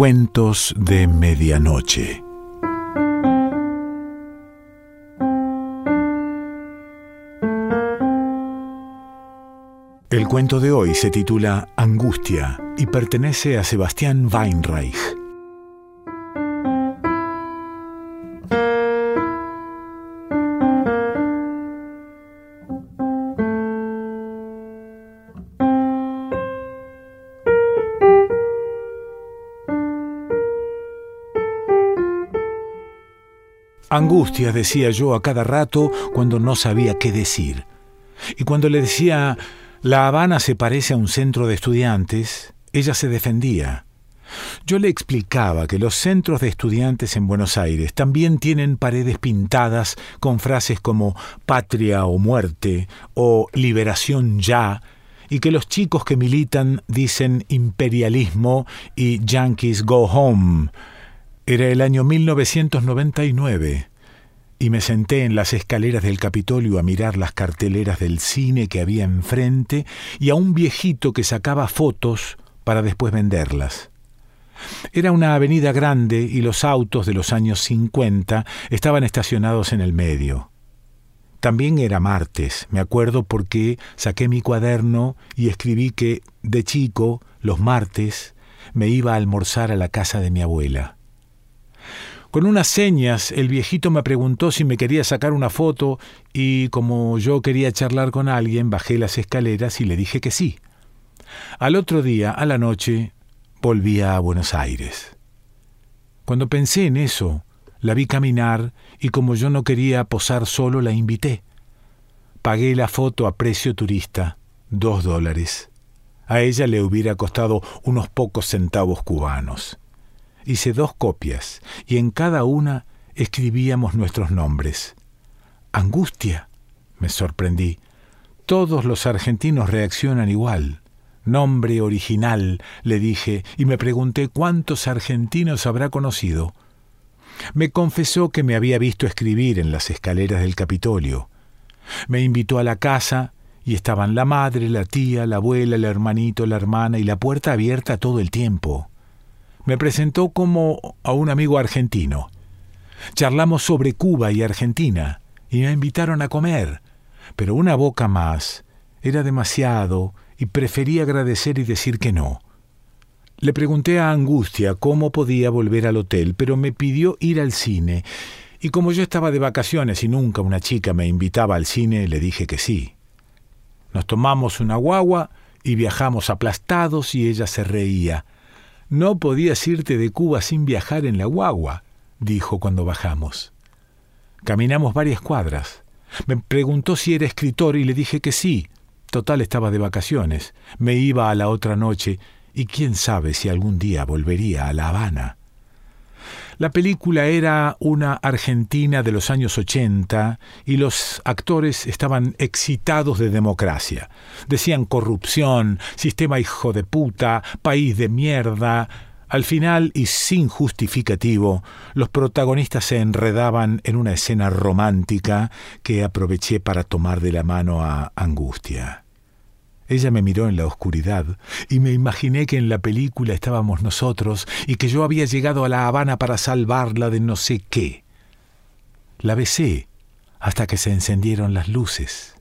Cuentos de Medianoche. El cuento de hoy se titula Angustia y pertenece a Sebastián Weinreich. Angustia, decía yo a cada rato cuando no sabía qué decir. Y cuando le decía, La Habana se parece a un centro de estudiantes, ella se defendía. Yo le explicaba que los centros de estudiantes en Buenos Aires también tienen paredes pintadas con frases como patria o muerte o liberación ya, y que los chicos que militan dicen imperialismo y Yankees go home, era el año 1999 y me senté en las escaleras del Capitolio a mirar las carteleras del cine que había enfrente y a un viejito que sacaba fotos para después venderlas. Era una avenida grande y los autos de los años 50 estaban estacionados en el medio. También era martes, me acuerdo porque saqué mi cuaderno y escribí que, de chico, los martes, me iba a almorzar a la casa de mi abuela. Con unas señas el viejito me preguntó si me quería sacar una foto y como yo quería charlar con alguien, bajé las escaleras y le dije que sí. Al otro día, a la noche, volvía a Buenos Aires. Cuando pensé en eso, la vi caminar y como yo no quería posar solo, la invité. Pagué la foto a precio turista, dos dólares. A ella le hubiera costado unos pocos centavos cubanos. Hice dos copias y en cada una escribíamos nuestros nombres. Angustia, me sorprendí. Todos los argentinos reaccionan igual. Nombre original, le dije, y me pregunté cuántos argentinos habrá conocido. Me confesó que me había visto escribir en las escaleras del Capitolio. Me invitó a la casa y estaban la madre, la tía, la abuela, el hermanito, la hermana y la puerta abierta todo el tiempo me presentó como a un amigo argentino. Charlamos sobre Cuba y Argentina y me invitaron a comer, pero una boca más era demasiado y preferí agradecer y decir que no. Le pregunté a Angustia cómo podía volver al hotel, pero me pidió ir al cine, y como yo estaba de vacaciones y nunca una chica me invitaba al cine, le dije que sí. Nos tomamos una guagua y viajamos aplastados y ella se reía. No podías irte de Cuba sin viajar en la guagua, dijo cuando bajamos. Caminamos varias cuadras. Me preguntó si era escritor y le dije que sí. Total estaba de vacaciones. Me iba a la otra noche y quién sabe si algún día volvería a La Habana. La película era una Argentina de los años 80 y los actores estaban excitados de democracia. Decían corrupción, sistema hijo de puta, país de mierda. Al final, y sin justificativo, los protagonistas se enredaban en una escena romántica que aproveché para tomar de la mano a Angustia. Ella me miró en la oscuridad y me imaginé que en la película estábamos nosotros y que yo había llegado a La Habana para salvarla de no sé qué. La besé hasta que se encendieron las luces.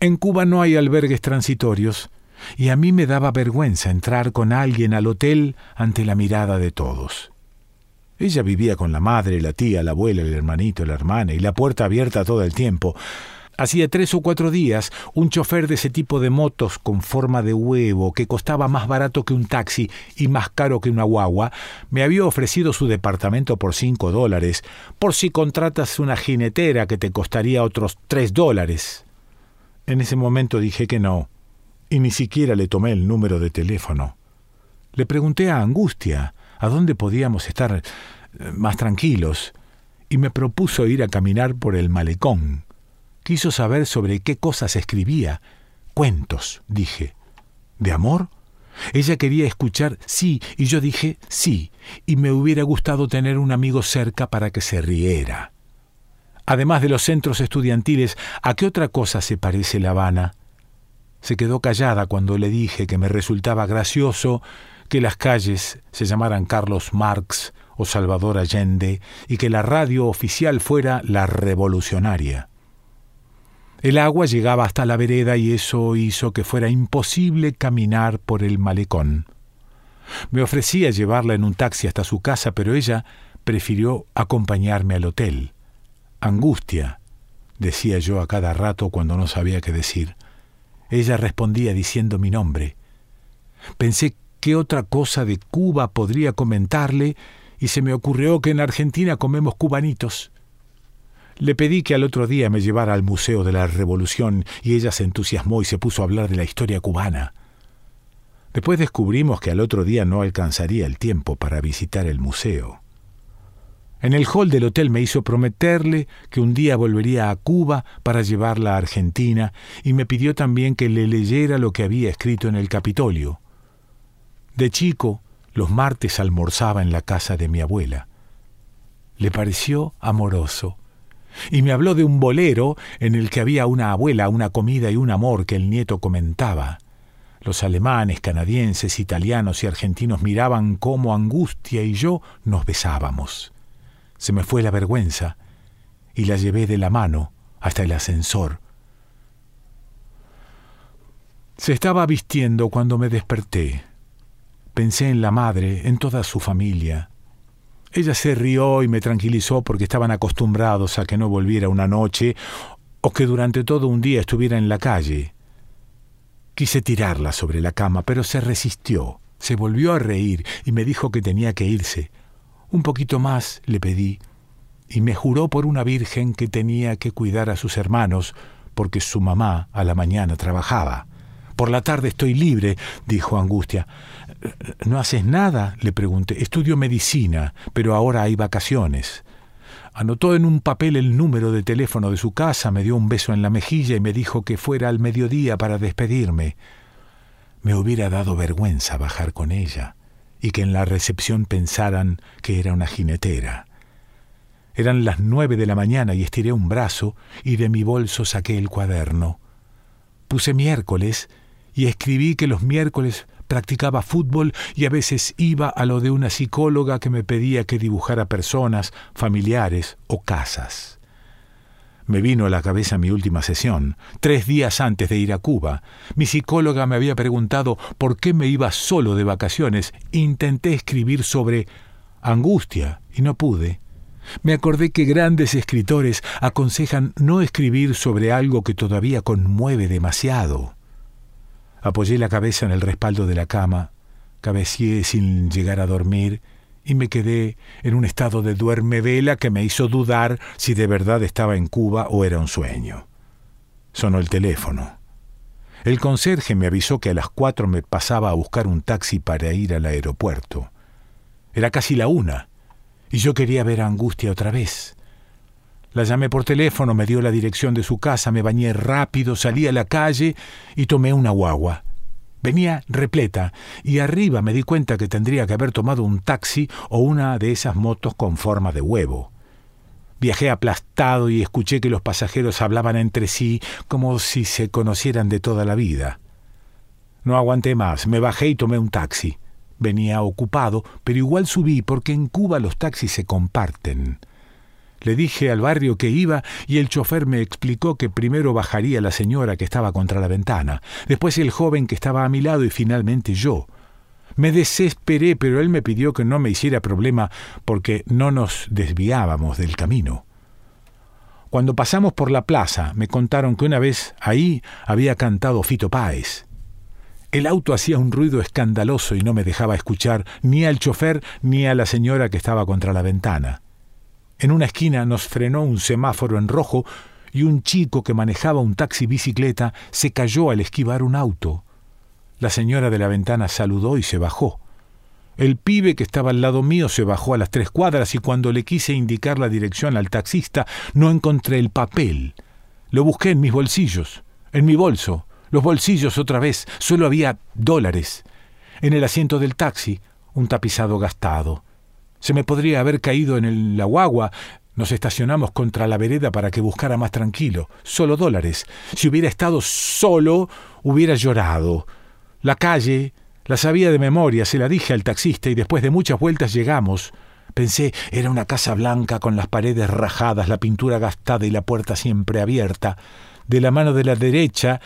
En Cuba no hay albergues transitorios y a mí me daba vergüenza entrar con alguien al hotel ante la mirada de todos. Ella vivía con la madre, la tía, la abuela, el hermanito, la hermana y la puerta abierta todo el tiempo. Hacía tres o cuatro días, un chofer de ese tipo de motos con forma de huevo, que costaba más barato que un taxi y más caro que una guagua, me había ofrecido su departamento por cinco dólares, por si contratas una jinetera que te costaría otros tres dólares. En ese momento dije que no, y ni siquiera le tomé el número de teléfono. Le pregunté a Angustia a dónde podíamos estar eh, más tranquilos, y me propuso ir a caminar por el malecón. Quiso saber sobre qué cosas escribía. Cuentos, dije. ¿De amor? Ella quería escuchar sí, y yo dije sí, y me hubiera gustado tener un amigo cerca para que se riera. Además de los centros estudiantiles, ¿a qué otra cosa se parece La Habana? Se quedó callada cuando le dije que me resultaba gracioso que las calles se llamaran Carlos Marx o Salvador Allende y que la radio oficial fuera la revolucionaria. El agua llegaba hasta la vereda y eso hizo que fuera imposible caminar por el malecón. Me ofrecía llevarla en un taxi hasta su casa, pero ella prefirió acompañarme al hotel. Angustia, decía yo a cada rato cuando no sabía qué decir. Ella respondía diciendo mi nombre. Pensé qué otra cosa de Cuba podría comentarle y se me ocurrió que en Argentina comemos cubanitos. Le pedí que al otro día me llevara al Museo de la Revolución y ella se entusiasmó y se puso a hablar de la historia cubana. Después descubrimos que al otro día no alcanzaría el tiempo para visitar el museo. En el hall del hotel me hizo prometerle que un día volvería a Cuba para llevarla a Argentina y me pidió también que le leyera lo que había escrito en el Capitolio. De chico, los martes almorzaba en la casa de mi abuela. Le pareció amoroso y me habló de un bolero en el que había una abuela, una comida y un amor que el nieto comentaba. Los alemanes, canadienses, italianos y argentinos miraban cómo Angustia y yo nos besábamos. Se me fue la vergüenza y la llevé de la mano hasta el ascensor. Se estaba vistiendo cuando me desperté. Pensé en la madre, en toda su familia, ella se rió y me tranquilizó porque estaban acostumbrados a que no volviera una noche o que durante todo un día estuviera en la calle. Quise tirarla sobre la cama, pero se resistió, se volvió a reír y me dijo que tenía que irse. Un poquito más le pedí, y me juró por una virgen que tenía que cuidar a sus hermanos, porque su mamá a la mañana trabajaba. Por la tarde estoy libre, dijo Angustia. ¿No haces nada? le pregunté. Estudio medicina, pero ahora hay vacaciones. Anotó en un papel el número de teléfono de su casa, me dio un beso en la mejilla y me dijo que fuera al mediodía para despedirme. Me hubiera dado vergüenza bajar con ella y que en la recepción pensaran que era una jinetera. Eran las nueve de la mañana y estiré un brazo y de mi bolso saqué el cuaderno. Puse miércoles y escribí que los miércoles practicaba fútbol y a veces iba a lo de una psicóloga que me pedía que dibujara personas, familiares o casas. Me vino a la cabeza mi última sesión, tres días antes de ir a Cuba. Mi psicóloga me había preguntado por qué me iba solo de vacaciones. Intenté escribir sobre angustia y no pude. Me acordé que grandes escritores aconsejan no escribir sobre algo que todavía conmueve demasiado. Apoyé la cabeza en el respaldo de la cama, cabecié sin llegar a dormir y me quedé en un estado de duerme vela que me hizo dudar si de verdad estaba en Cuba o era un sueño. Sonó el teléfono. El conserje me avisó que a las cuatro me pasaba a buscar un taxi para ir al aeropuerto. Era casi la una, y yo quería ver a Angustia otra vez. La llamé por teléfono, me dio la dirección de su casa, me bañé rápido, salí a la calle y tomé una guagua. Venía repleta y arriba me di cuenta que tendría que haber tomado un taxi o una de esas motos con forma de huevo. Viajé aplastado y escuché que los pasajeros hablaban entre sí como si se conocieran de toda la vida. No aguanté más, me bajé y tomé un taxi. Venía ocupado, pero igual subí porque en Cuba los taxis se comparten. Le dije al barrio que iba y el chofer me explicó que primero bajaría la señora que estaba contra la ventana, después el joven que estaba a mi lado y finalmente yo. Me desesperé, pero él me pidió que no me hiciera problema porque no nos desviábamos del camino. Cuando pasamos por la plaza, me contaron que una vez ahí había cantado Fito Páez. El auto hacía un ruido escandaloso y no me dejaba escuchar ni al chofer ni a la señora que estaba contra la ventana. En una esquina nos frenó un semáforo en rojo y un chico que manejaba un taxi bicicleta se cayó al esquivar un auto. La señora de la ventana saludó y se bajó. El pibe que estaba al lado mío se bajó a las tres cuadras y cuando le quise indicar la dirección al taxista no encontré el papel. Lo busqué en mis bolsillos, en mi bolso, los bolsillos otra vez, solo había dólares. En el asiento del taxi, un tapizado gastado. Se me podría haber caído en el, la guagua. Nos estacionamos contra la vereda para que buscara más tranquilo. Solo dólares. Si hubiera estado solo, hubiera llorado. La calle, La sabía de memoria, se la dije al taxista y después de muchas vueltas llegamos. Pensé, era una casa blanca con las paredes rajadas, la pintura gastada y la puerta siempre abierta. De la mano de la derecha,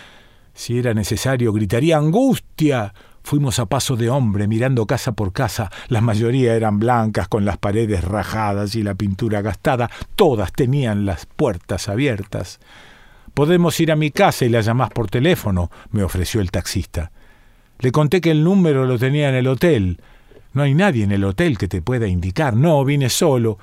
si era necesario, gritaría ¡Angustia! Fuimos a paso de hombre, mirando casa por casa. La mayoría eran blancas, con las paredes rajadas y la pintura gastada. Todas tenían las puertas abiertas. Podemos ir a mi casa y la llamás por teléfono, me ofreció el taxista. Le conté que el número lo tenía en el hotel. No hay nadie en el hotel que te pueda indicar. No, vine solo.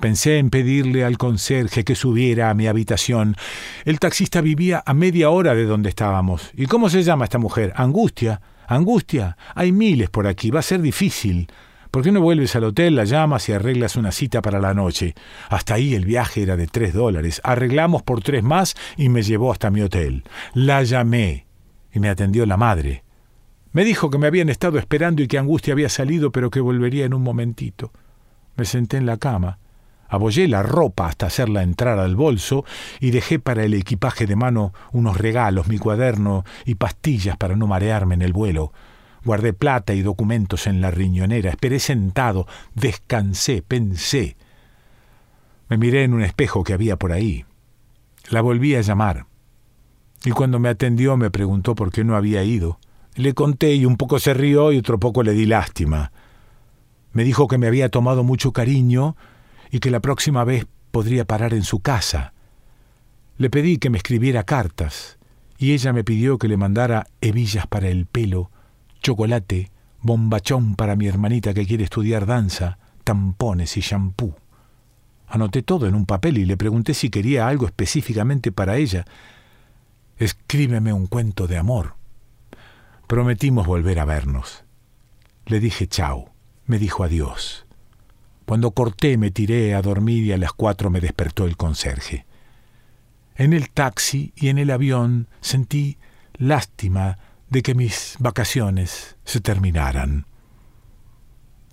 Pensé en pedirle al conserje que subiera a mi habitación. El taxista vivía a media hora de donde estábamos. ¿Y cómo se llama esta mujer? Angustia. Angustia. Hay miles por aquí. Va a ser difícil. ¿Por qué no vuelves al hotel, la llamas y arreglas una cita para la noche? Hasta ahí el viaje era de tres dólares. Arreglamos por tres más y me llevó hasta mi hotel. La llamé y me atendió la madre. Me dijo que me habían estado esperando y que Angustia había salido, pero que volvería en un momentito. Me senté en la cama, abollé la ropa hasta hacerla entrar al bolso y dejé para el equipaje de mano unos regalos, mi cuaderno y pastillas para no marearme en el vuelo. Guardé plata y documentos en la riñonera, esperé sentado, descansé, pensé. Me miré en un espejo que había por ahí. La volví a llamar. Y cuando me atendió me preguntó por qué no había ido. Le conté y un poco se rió y otro poco le di lástima. Me dijo que me había tomado mucho cariño y que la próxima vez podría parar en su casa. Le pedí que me escribiera cartas y ella me pidió que le mandara hebillas para el pelo, chocolate, bombachón para mi hermanita que quiere estudiar danza, tampones y champú. Anoté todo en un papel y le pregunté si quería algo específicamente para ella. Escríbeme un cuento de amor. Prometimos volver a vernos. Le dije chao, me dijo adiós. Cuando corté me tiré a dormir y a las cuatro me despertó el conserje. En el taxi y en el avión sentí lástima de que mis vacaciones se terminaran.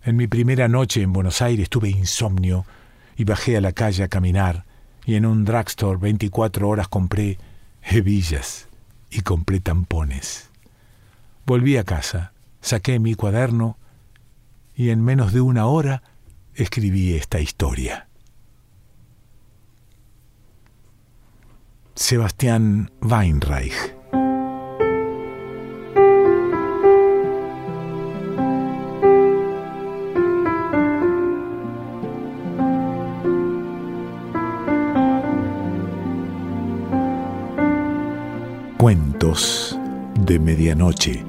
En mi primera noche en Buenos Aires tuve insomnio y bajé a la calle a caminar y en un drugstore 24 horas compré hebillas y compré tampones. Volví a casa, saqué mi cuaderno y en menos de una hora escribí esta historia. Sebastián Weinreich Cuentos de Medianoche.